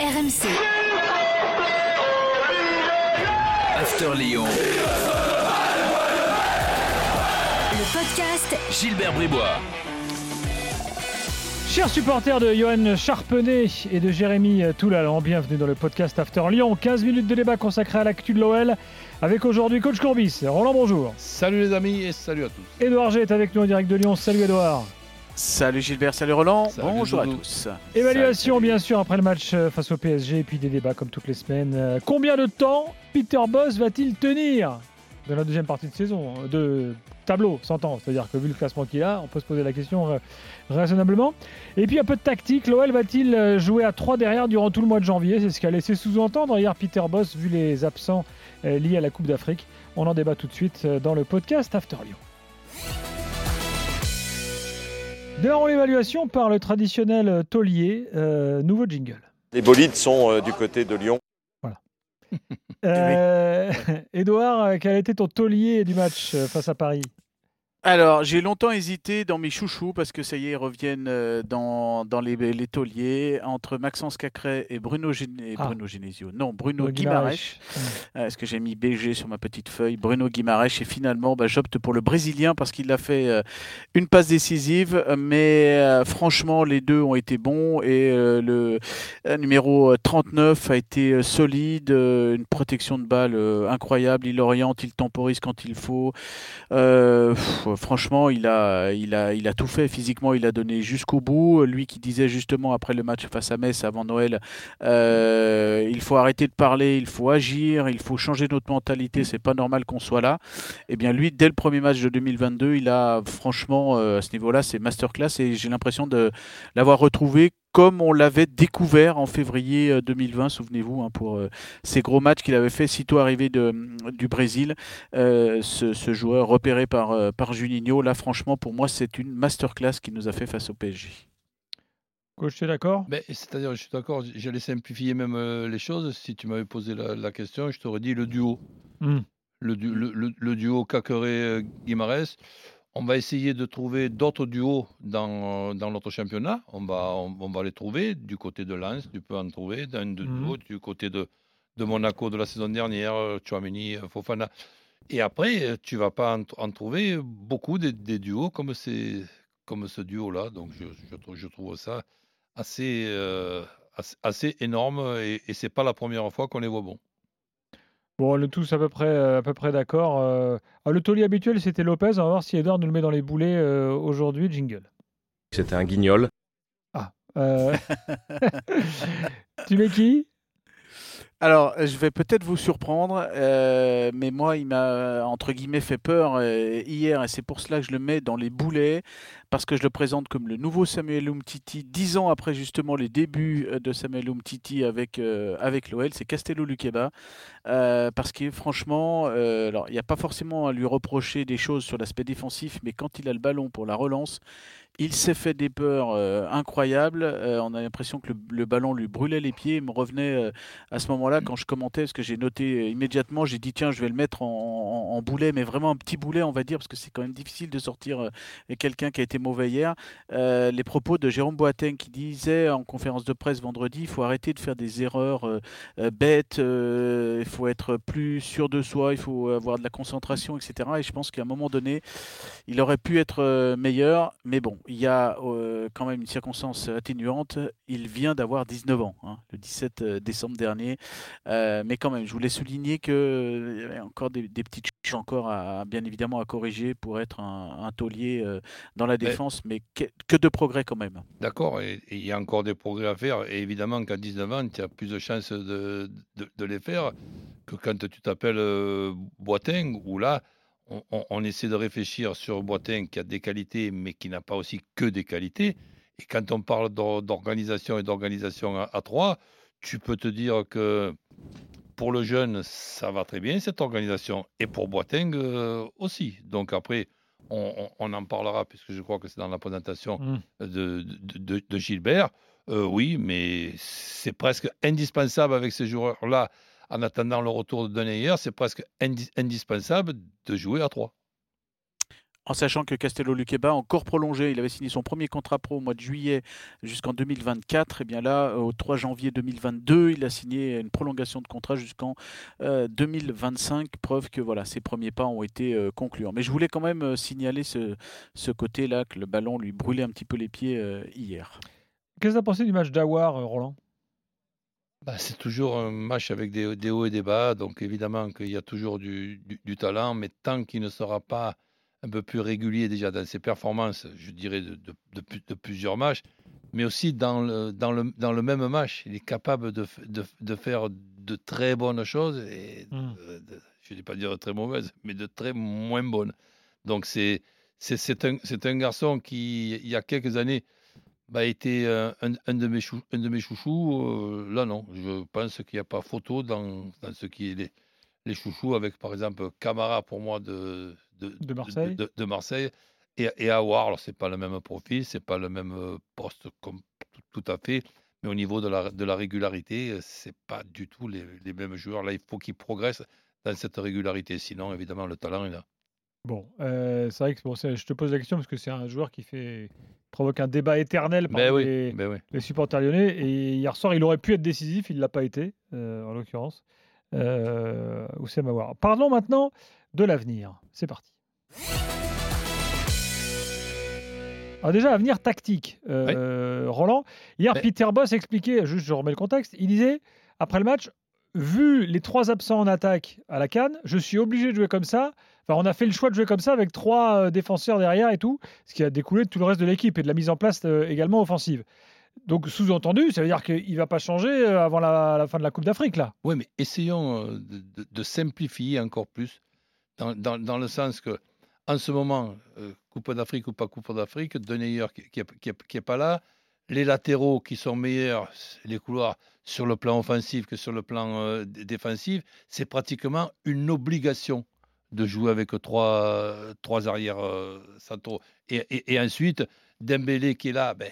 RMC. After Lyon. Le podcast Gilbert Bribois. Chers supporters de Johan Charpenet et de Jérémy Toulalan, bienvenue dans le podcast After Lyon. 15 minutes de débat consacré à l'actu de l'OL avec aujourd'hui coach Courbis. Roland, bonjour. Salut les amis et salut à tous. Édouard G est avec nous en direct de Lyon. Salut Édouard. Salut Gilbert, salut Roland, Salut bonjour à tous. Évaluation Salut. bien sûr après le match euh, face au PSG et puis des débats comme toutes les semaines. Euh, Combien de temps Peter Boss va-t-il tenir dans la deuxième partie de saison euh, de tableau, s'entend. C'est-à-dire que vu le classement qu'il a, on peut se poser la question raisonnablement. Et puis un peu de tactique, l'OL va-t-il jouer à 3 derrière durant tout le mois de janvier? C'est ce qu'a laissé sous-entendre hier Peter Boss vu les absents liés à la Coupe d'Afrique. On en débat tout de suite dans le podcast After Lyon. Démarrons l'évaluation par le traditionnel taulier, euh, nouveau jingle. Les bolides sont euh, du côté de Lyon. Euh, Edouard, euh, quel a été ton taulier du match euh, face à Paris? Alors, j'ai longtemps hésité dans mes chouchous parce que ça y est, ils reviennent euh, dans, dans les, les tauliers entre Maxence Cacré et Bruno, et Ah. Bruno Genesio. Non, Bruno Euh, Guimarães. Euh, Est-ce que j'ai mis BG sur ma petite feuille? Bruno Guimarães et finalement bah, j'opte pour le Brésilien parce qu'il a fait euh, une passe décisive mais euh, franchement les deux ont été bons et euh, le numéro 39 a été solide, une protection de balle incroyable, il oriente, il temporise quand il faut. Pff, franchement il a, tout fait physiquement, il a donné jusqu'au bout. Lui qui disait justement après le match face à Metz avant Noël euh, il faut arrêter de parler, il faut agir, il faut changer notre mentalité, c'est pas normal qu'on soit là. Et bien lui, dès le premier match de 2022, il a franchement euh, à ce niveau-là, c'est masterclass et j'ai l'impression de l'avoir retrouvé comme on l'avait découvert en février euh, 2020, souvenez-vous, hein, pour euh, ces gros matchs qu'il avait fait sitôt arrivé de, du Brésil. Euh, ce, ce joueur repéré par, euh, par Juninho, là franchement pour moi c'est une masterclass qu'il nous a fait face au PSG. Coach, tu es d'accord? Ben, C'est-à-dire, je suis d'accord, j'allais simplifier même euh, les choses. Si tu m'avais posé la, la question, je t'aurais dit le duo. Hmm. Le, du- le, le- le duo Caqueret-Guimarès. On va essayer de trouver d'autres duos dans, dans notre championnat. On va, on, on va les trouver. Du côté de Lens, tu peux en trouver. Dans de duos, du côté de, de Monaco de la saison dernière, euh, Chouameni, euh, Fofana. Et après, euh, tu vas pas en, en trouver beaucoup des, des duos comme, ces, comme ce duo-là. Donc, je, je, trouve- je trouve ça assez, euh, assez, assez énorme et, et c'est pas la première fois qu'on les voit bons. Bon, on est tous à peu près, euh, à peu près d'accord. euh. Ah, le taulier habituel, c'était Lopez. On va voir si Edouard nous le met dans les boulets euh, aujourd'hui. Jingle. C'était un guignol. Euh, tu mets qui? Alors, je vais peut-être vous surprendre, euh, mais moi, il m'a, entre guillemets, fait peur euh, hier, et c'est pour cela que je le mets dans les boulets, parce que je le présente comme le nouveau Samuel Umtiti, dix ans après justement les débuts euh, de Samuel Umtiti avec, euh, avec l'OL, c'est Castello Luqueba, euh, parce que franchement, euh, il n'y a pas forcément à lui reprocher des choses sur l'aspect défensif, mais quand il a le ballon pour la relance, il s'est fait des peurs euh, incroyables. Euh, on a l'impression que le, ballon lui brûlait les pieds. Il me revenait euh, à ce moment-là quand je commentais, parce que j'ai noté immédiatement, j'ai dit tiens, je vais le mettre en, en- boulet, mais vraiment un petit boulet, on va dire, parce que c'est quand même difficile de sortir quelqu'un qui a été mauvais hier. Les propos de Jérôme Boateng qui disait en conférence de presse vendredi, il faut arrêter de faire des erreurs bêtes, il faut être plus sûr de soi, il faut avoir de la concentration, etc. Et je pense qu'à un moment donné, il aurait pu être meilleur, mais bon, il y a euh, quand même une circonstance atténuante. Il vient d'avoir 19 ans, hein, le 17 décembre dernier. Euh, mais quand même, je voulais souligner qu'il y avait encore des, des petites choses encore à, bien évidemment à corriger pour être un, un taulier euh, dans la défense, mais que, que de progrès quand même. D'accord, et il y a encore des progrès à faire. Et évidemment qu'à 19 ans, tu as plus de chances de, de, de les faire que quand tu t'appelles euh, Boateng, où là, on, on- on essaie de réfléchir sur Boateng qui a des qualités, mais qui n'a pas aussi que des qualités. Et quand on parle d'or- d'organisation et d'organisation à, à trois, tu peux te dire que pour le jeune, ça va très bien cette organisation, et pour Boateng euh, aussi. Donc après, on, en parlera, puisque je crois que c'est dans la présentation Mm. de, de- de- de Gilbert. Euh, oui, mais c'est presque indispensable avec ces joueurs-là, en attendant le retour de Denayer, c'est presque indi- indispensable de jouer à 3. En sachant que Castello Luqueba, encore prolongé, il avait signé son premier contrat pro au mois de juillet jusqu'en 2024. Et bien là, au 3 janvier 2022, il a signé une prolongation de contrat jusqu'en 2025. Preuve que voilà, ses premiers pas ont été euh, concluants. Mais je voulais quand même euh, signaler ce, ce côté-là, que le ballon lui brûlait un petit peu les pieds euh, hier. Qu'est-ce que tu as pensé du match d'Awar, euh, Roland? Bah, c'est toujours un match avec des, des hauts et des bas, donc évidemment qu'il y a toujours du, du- du talent, mais tant qu'il ne sera pas un peu plus régulier déjà dans ses performances, je dirais de, de- de plus- de plusieurs matchs, mais aussi dans le, dans le, dans le même match, il est capable de, faire de très bonnes choses et Mm. de- je ne vais pas dire très mauvaises, mais de très moins bonnes. Donc c'est c'est c'est un, c'est un garçon qui, il y a quelques années, bah, était euh, un, un de mes chou- un de mes chouchous. euh, là, non. Je pense qu'il n'y a pas photo dans, dans ce qui est les, les chouchous, avec par exemple Camara pour moi de, de, De Marseille. de, de Marseille et, et Aouar. Alors, c'est pas le même profil, c'est pas le même poste comme, tout, tout à fait. Mais au niveau de la, de la régularité, euh, c'est pas du tout les, les mêmes joueurs. Là, il faut qu'ils progressent dans cette régularité. Sinon, évidemment, le talent est là. Bon, euh, c'est vrai que bon, je te pose la question parce que c'est un joueur qui fait provoque un débat éternel parmi Ben oui, les, ben oui. les supporters lyonnais. Et hier soir, il aurait pu être décisif, il ne l'a pas été, euh, en l'occurrence. Euh, Oussem Aouar. Parlons maintenant de l'avenir. C'est parti. Alors déjà, avenir tactique. Euh, Roland, hier, Ouais. Peter Boss expliquait, juste je remets le contexte, il disait, après le match, vu les trois absents en attaque à la Cannes, je suis obligé de jouer comme ça. On a fait le choix de jouer comme ça avec trois euh, défenseurs derrière et tout, ce qui a découlé de tout le reste de l'équipe et de la mise en place euh, également offensive. Donc, sous-entendu, ça veut dire qu'il ne va pas changer euh, avant la, fin de la Coupe d'Afrique, là. Oui, mais essayons de, simplifier encore plus, dans, le sens que, en ce moment, Coupe d'Afrique ou pas Coupe d'Afrique, Denayer qui n'est pas là, les latéraux qui sont meilleurs, les couloirs sur le plan offensif que sur le plan défensif, c'est pratiquement une obligation de jouer avec trois, trois arrières euh, centraux. Et, et- ensuite, Dembélé qui est là, ben,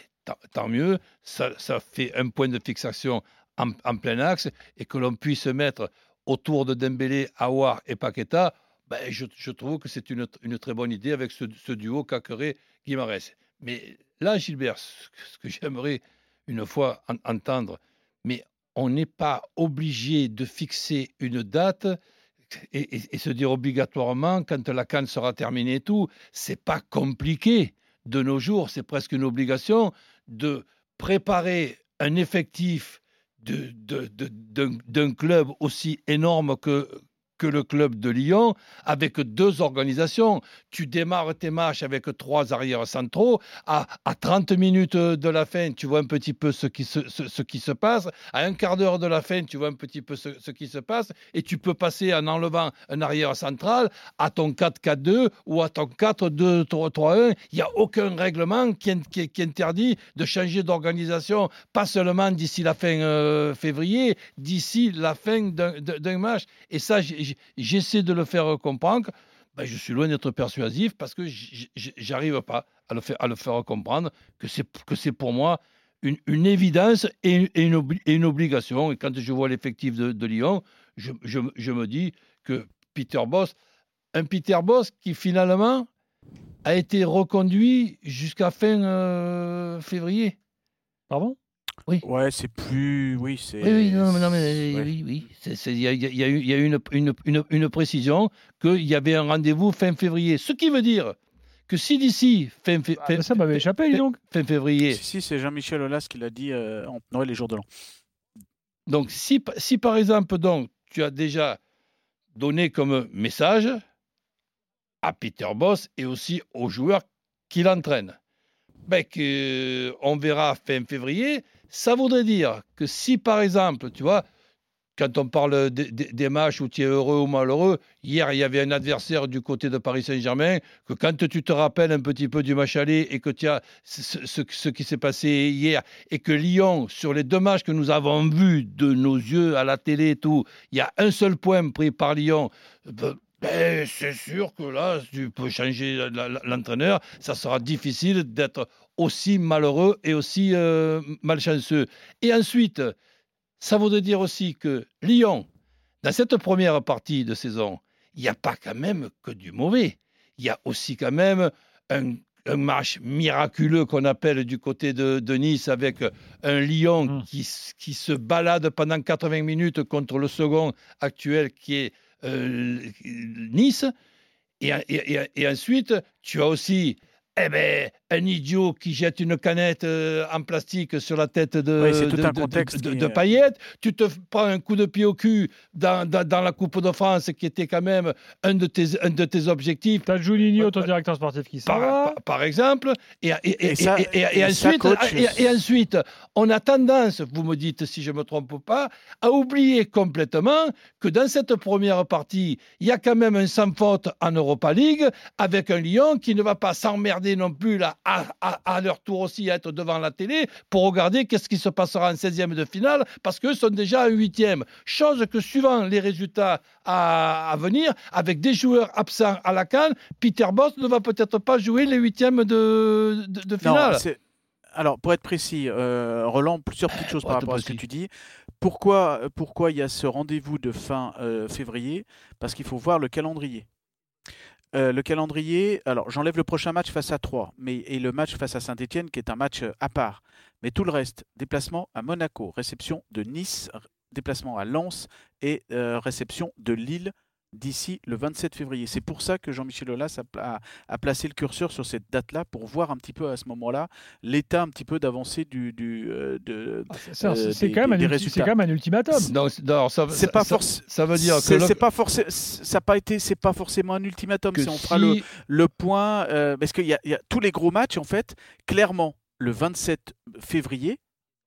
tant, mieux, ça, ça fait un point de fixation en, plein axe et que l'on puisse mettre autour de Dembélé, Aouar et Paqueta, ben, je, trouve que c'est une, une très bonne idée avec ce, duo Caqueret-Guimarães. Mais là, Gilbert, ce que- j'aimerais une fois en- entendre, mais on n'est pas obligé de fixer une date et, se dire obligatoirement quand la canne sera terminée et tout. C'est pas compliqué de nos jours, c'est presque une obligation de préparer un effectif d'un club aussi énorme que, que le club de Lyon, avec deux organisations. Tu démarres tes matchs avec trois arrières centraux. À, à 30 minutes de la fin, tu vois un petit peu ce qui se, ce, ce qui se passe. À un quart d'heure de la fin, tu vois un petit peu ce, qui se passe. Et tu peux passer en enlevant un arrière central à ton 4-4-2 ou à ton 4-2-3-1. Il n'y a aucun règlement qui, qui- interdit de changer d'organisation, pas seulement d'ici la fin euh, février, d'ici la fin d'un- match. Et ça, j'essaie de le faire comprendre. Ben, je suis loin d'être persuasif parce que j'arrive pas à le faire, à le faire comprendre que c'est pour moi une, une évidence et une, une obligation. Et quand je vois l'effectif de, Lyon, je, je me dis que Peter Boss, un Peter Boss qui finalement a été reconduit jusqu'à fin euh, février. Pardon? Ouais, c'est plus. Oui, c'est. Oui, oui, non, mais- non, mais Ouais. oui, oui. Il y, a- il y a eu, il y a eu une, une, une, une précision qu'il y avait un rendez-vous fin février. Ce qui veut dire que si d'ici fin, fé- fin- Ah, Ça m'avait échappé, dis donc. fin février, Si, si, c'est Jean-Michel Aulas qui l'a dit euh, en Noël les jours de l'an. donc si, si par exemple donc, tu as déjà donné comme message à Peter Boss et aussi aux joueurs qui l'entraînent, ben que on verra fin février, ça voudrait dire que si par exemple, tu vois, quand on parle des, matchs où tu es heureux ou malheureux, hier il y avait un adversaire du côté de Paris Saint-Germain, que quand tu te rappelles un petit peu du match aller et que tu as ce, qui s'est passé hier, et que Lyon, sur les deux matchs que nous avons vus de nos yeux à la télé et tout, il y a un seul point pris par Lyon, ben, ben, c'est sûr que là, tu peux changer l'entraîneur, ça sera difficile d'être aussi malheureux et aussi euh, malchanceux. Et ensuite, ça voudrait dire aussi que Lyon, dans cette première partie de saison, il n'y a pas quand même que du mauvais. il y a aussi quand même un, un match miraculeux qu'on appelle du côté de, de Nice avec un Lyon Mm. qui, qui se balade pendant 80 minutes contre le second actuel qui est euh, Nice. Et- et ensuite, tu as aussi eh ben, un idiot qui jette une canette euh, en plastique sur la tête de, Oui, de, de- contexte de- qui de est- Payet. Tu te prends un coup de pied au cul dans, dans- dans la Coupe de France, qui était quand même un de tes, un de tes objectifs. T'as Juninho, ton directeur sportif, qui s'en Par, va. par- par exemple, et, ça- ensuite, coach, et, et ensuite, on a tendance, vous me dites si je me trompe pas, à oublier complètement que dans cette première partie, il y a quand même un sans faute en Europa League avec un Lyon qui ne va pas s'emmerder non plus là, à, à- à leur tour aussi à être devant la télé pour regarder qu'est-ce qui se passera en 16e de finale parce qu'eux sont déjà à 8e. Chose que suivant les résultats à, à venir, avec des joueurs absents à la canne, Peter Boss ne va peut-être pas jouer les huitièmes de, de, de Non, finale. c'est- alors pour être précis, euh, Roland, plusieurs petites choses Pour par rapport à ce que tu dis. Pourquoi, pourquoi il y a ce rendez-vous de fin euh, février? Parce qu'il faut voir le calendrier. Euh, le calendrier, alors j'enlève le prochain match face à 3, mais et le match face à Saint-Etienne qui est un match euh, à part. Mais tout le reste, déplacement à Monaco, réception de Nice, déplacement à Lens et euh, réception de Lille d'ici le 27 février. C'est pour ça que Jean-Michel Aulas a, pla- a placé le curseur sur cette date-là pour voir un petit peu à ce moment-là l'état un petit peu d'avancée du, du, euh, de, Ah, c'est- euh, des- quand, même des- un des ulti- résultats. c'est quand même un ultimatum. Non, ça, C'est pas ça- veut dire que c'est pas forcément ça pas été c'est pas forcément un ultimatum c'est on fera le, si- le point euh, parce qu'il y, y a tous les gros matchs en fait clairement le 27 février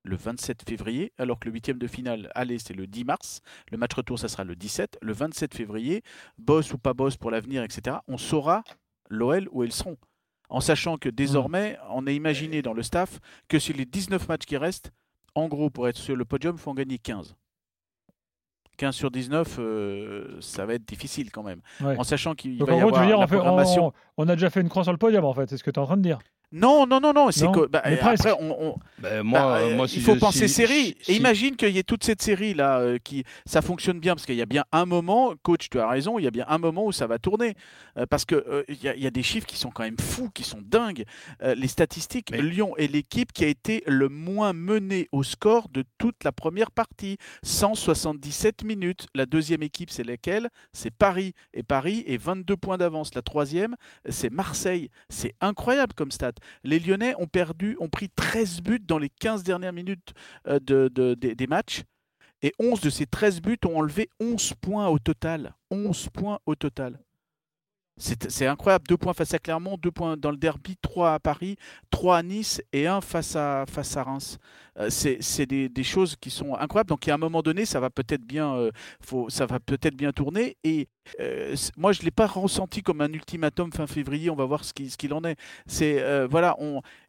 le 27 février, alors que le huitième de finale aller c'est le 10 mars, le match retour ça sera le 17, le 27 février, boss ou pas boss pour l'avenir, etc. On saura l'OL où ils seront. En sachant que désormais, on a imaginé dans le staff que sur les 19 matchs qui restent, en gros, pour être sur le podium, il faut en gagner 15. 15 sur 19, euh, ça va être difficile quand même. Ouais. En sachant qu'il va y avoir dire, la on, fait- programmation. on, on a déjà fait une croix sur le podium, en fait. C'est ce que tu es en train de dire. Non, non, non, non. C'est Non, que bah, mais après, on, on- ben, moi, bah, euh, moi, si il faut je- penser si- série. si- Et imagine qu'il y ait toute cette série là euh, qui ça fonctionne bien parce qu'il y a bien un moment, coach, tu as raison, il y a bien un moment où ça va tourner Euh, parce que euh, il y, a- il y a des chiffres qui sont quand même fous, qui sont dingues. Euh, les statistiques, Mais- Lyon est l'équipe qui a été le moins menée au score de toute la première partie, 177 minutes. La deuxième équipe, c'est laquelle? C'est Paris et Paris est 22 points d'avance. La troisième, c'est Marseille. C'est incroyable comme stat. Les Lyonnais ont perdu, ont pris 13 buts dans les 15 dernières minutes euh, de, de- des matchs. Et 11 de ces 13 buts ont enlevé 11 points au total. 11 points au total. C'est incroyable. Deux points face à Clermont, deux points dans le derby, trois à Paris, trois à Nice et un face à, face à Reims. Euh, c'est des, des choses qui sont incroyables. Donc, à un moment donné, ça va peut-être bien, euh, faut, ça va peut-être bien tourner. Et euh, moi, je ne l'ai pas ressenti comme un ultimatum fin février. On va voir ce qui- ce qu'il en est. C'est voilà,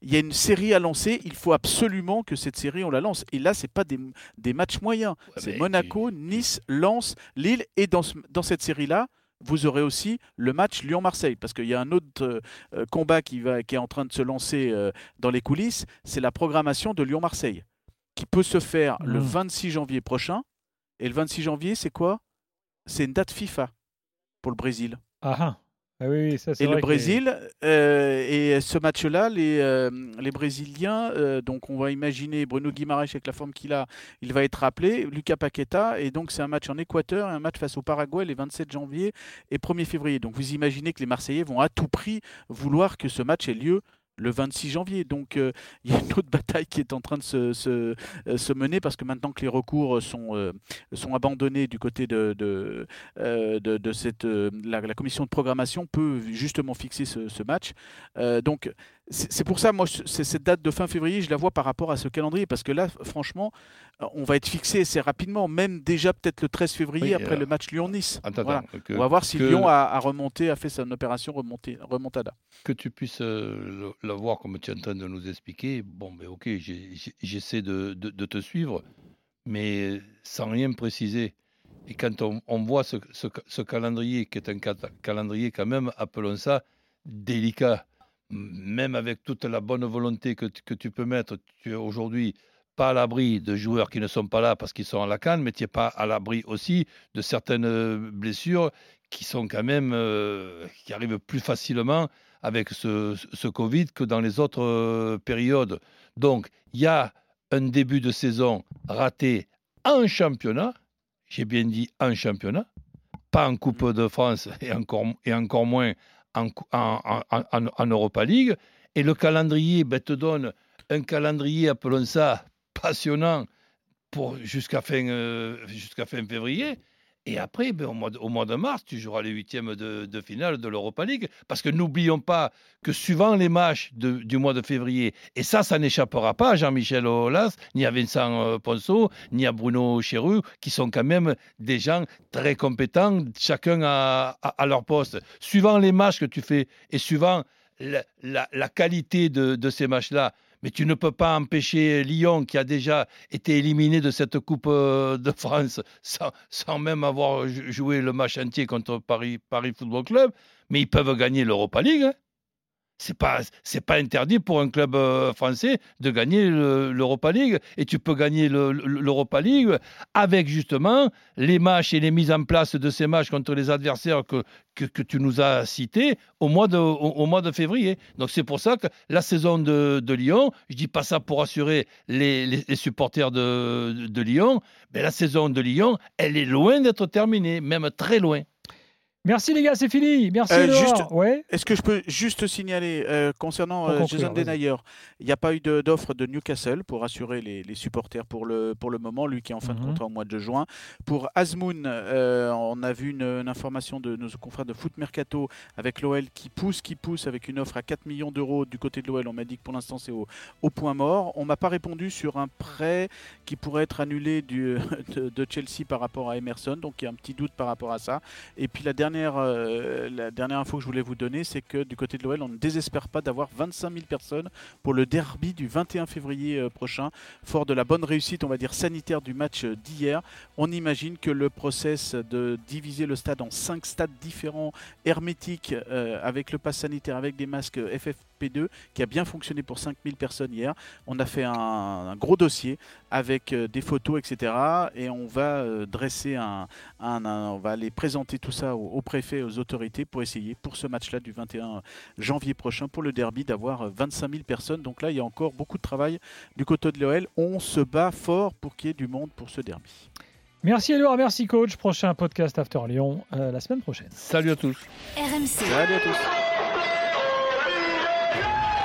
il y a une série à lancer. Il faut absolument que cette série on la lance. Et là, c'est pas des, des matchs moyens. Ouais, c'est Monaco, Nice, Lens, Lille. Et dans, ce- dans cette série-là, vous aurez aussi le match Lyon-Marseille, parce qu'il y a un autre euh, euh, combat qui, va, qui est en train de se lancer euh, dans les coulisses, c'est la programmation de Lyon-Marseille, qui peut se faire le Mhm. 26 janvier prochain. Et le 26 janvier, c'est quoi? C'est une date FIFA pour le Brésil. Ah, ah. Oui, ça Et vrai le que- Brésil, euh, et ce match-là, les, euh, les Brésiliens, euh, donc on va imaginer Bruno Guimaraes avec la forme qu'il a, il va être appelé, Lucas Paqueta, et donc c'est un match en Équateur et un match face au Paraguay les 27 janvier et 1er février. Donc vous imaginez que les Marseillais vont à tout prix vouloir que ce match ait lieu le 26 janvier. Donc euh, il y a une autre bataille qui est en train de se, se, euh, se mener parce que maintenant que les recours sont, euh, sont abandonnés du côté de, de, de, cette, la, commission de programmation peut justement fixer ce, ce match. Donc c'est pour ça, moi, cette date de fin février, je la vois par rapport à ce calendrier parce que là, franchement, euh, on va être fixé assez rapidement, même déjà peut-être le 13 février Oui, après euh, le match Lyon-Nice. Voilà. On va voir si que- Lyon a, a remonté, a fait son opération remontée, remontada. que tu puisses euh, le voir comme tu es en train de nous expliquer, bon, ben ok, j'essaie de, de- de te suivre, mais sans rien préciser. Et quand on, on voit ce, ce- ce calendrier, qui est un calendrier quand même, appelons ça délicat, même avec toute la bonne volonté que, tu- que tu peux mettre, tu es aujourd'hui pas à l'abri de joueurs qui ne sont pas là parce qu'ils sont à la canne, mais tu n'es pas à l'abri aussi de certaines euh, blessures qui sont quand même euh, qui arrivent plus facilement avec ce, ce Covid que dans les autres euh, périodes. Donc, il y a un début de saison raté en championnat, j'ai bien dit en championnat, pas en Coupe de France et encore, et encore moins en, Europa League. Et le calendrier ben, te donne un calendrier, appelons ça, passionnant jusqu'à fin, euh, jusqu'à fin février. Et après, ben, au, mois de, mars, tu joueras les huitièmes de, finale de l'Europa League. Parce que n'oublions pas que suivant les matchs du mois de février, et ça, ça n'échappera pas à Jean-Michel Aulas, ni à Vincent euh, Ponceau, ni à Bruno Chéru, qui sont quand même des gens très compétents, chacun à, à, leur poste. Suivant les matchs que tu fais et suivant la qualité de, de ces matchs-là, mais tu ne peux pas empêcher Lyon, qui a déjà été éliminé de cette Coupe euh, de France sans, même avoir joué le match entier contre Paris, Paris Football Club, mais ils peuvent gagner l'Europa League. Hein c'est pas pas interdit pour un club euh, français de gagner l'Europa League et tu peux gagner l'Europa League avec justement les matchs et les mises en place de ces matchs contre les adversaires que tu nous as cités au mois de février. Donc c'est pour ça que la saison de, Lyon, je dis pas ça pour assurer les, supporters de Lyon, mais la saison de Lyon, elle est loin d'être terminée, même très loin. Merci les gars, c'est fini. Merci. Euh, juste, ouais. Est-ce que je peux juste signaler euh, concernant euh, Jason Denayer, il n'y a pas eu d'offre de, de, Newcastle pour assurer les, les, supporters pour le, pour le moment, lui qui est en fin mm -hmm. de contrat au mois de juin. Pour Azmoun, euh, on a vu une, une, information de nos confrères de Foot Mercato avec l'OL qui pousse, qui pousse avec une offre à 4 millions d'euros du côté de l'OL. On m'a dit que pour l'instant c'est au, au, point mort. On m'a pas répondu sur un prêt qui pourrait être annulé du, de, de, Chelsea par rapport à Emerson, donc il y a un petit doute par rapport à ça. Et puis la dernière euh, la dernière info que je voulais vous donner, c'est que du côté de l'OL, on ne désespère pas d'avoir 25 000 personnes pour le derby du 21 février euh, prochain. Fort de la bonne réussite, on va dire, sanitaire du match euh, d'hier, on imagine que le process de diviser le stade en 5 stades différents, hermétiques, avec le pass sanitaire, avec des masques FFP2, qui a bien fonctionné pour 5000 personnes hier. On a fait un, un gros dossier avec euh, des photos, etc. Et on va euh, dresser un, un, un, on va aller présenter tout ça au, au préfet, aux autorités pour essayer pour ce match-là du 21 janvier prochain pour le derby d'avoir 25 000 personnes. Donc là, il y a encore beaucoup de travail du côté de l'OL. On se bat fort pour qu'il y ait du monde pour ce derby. Merci Edouard, merci coach. Prochain podcast After Lyon euh, la semaine prochaine. Salut à tous. RMC. Salut à tous.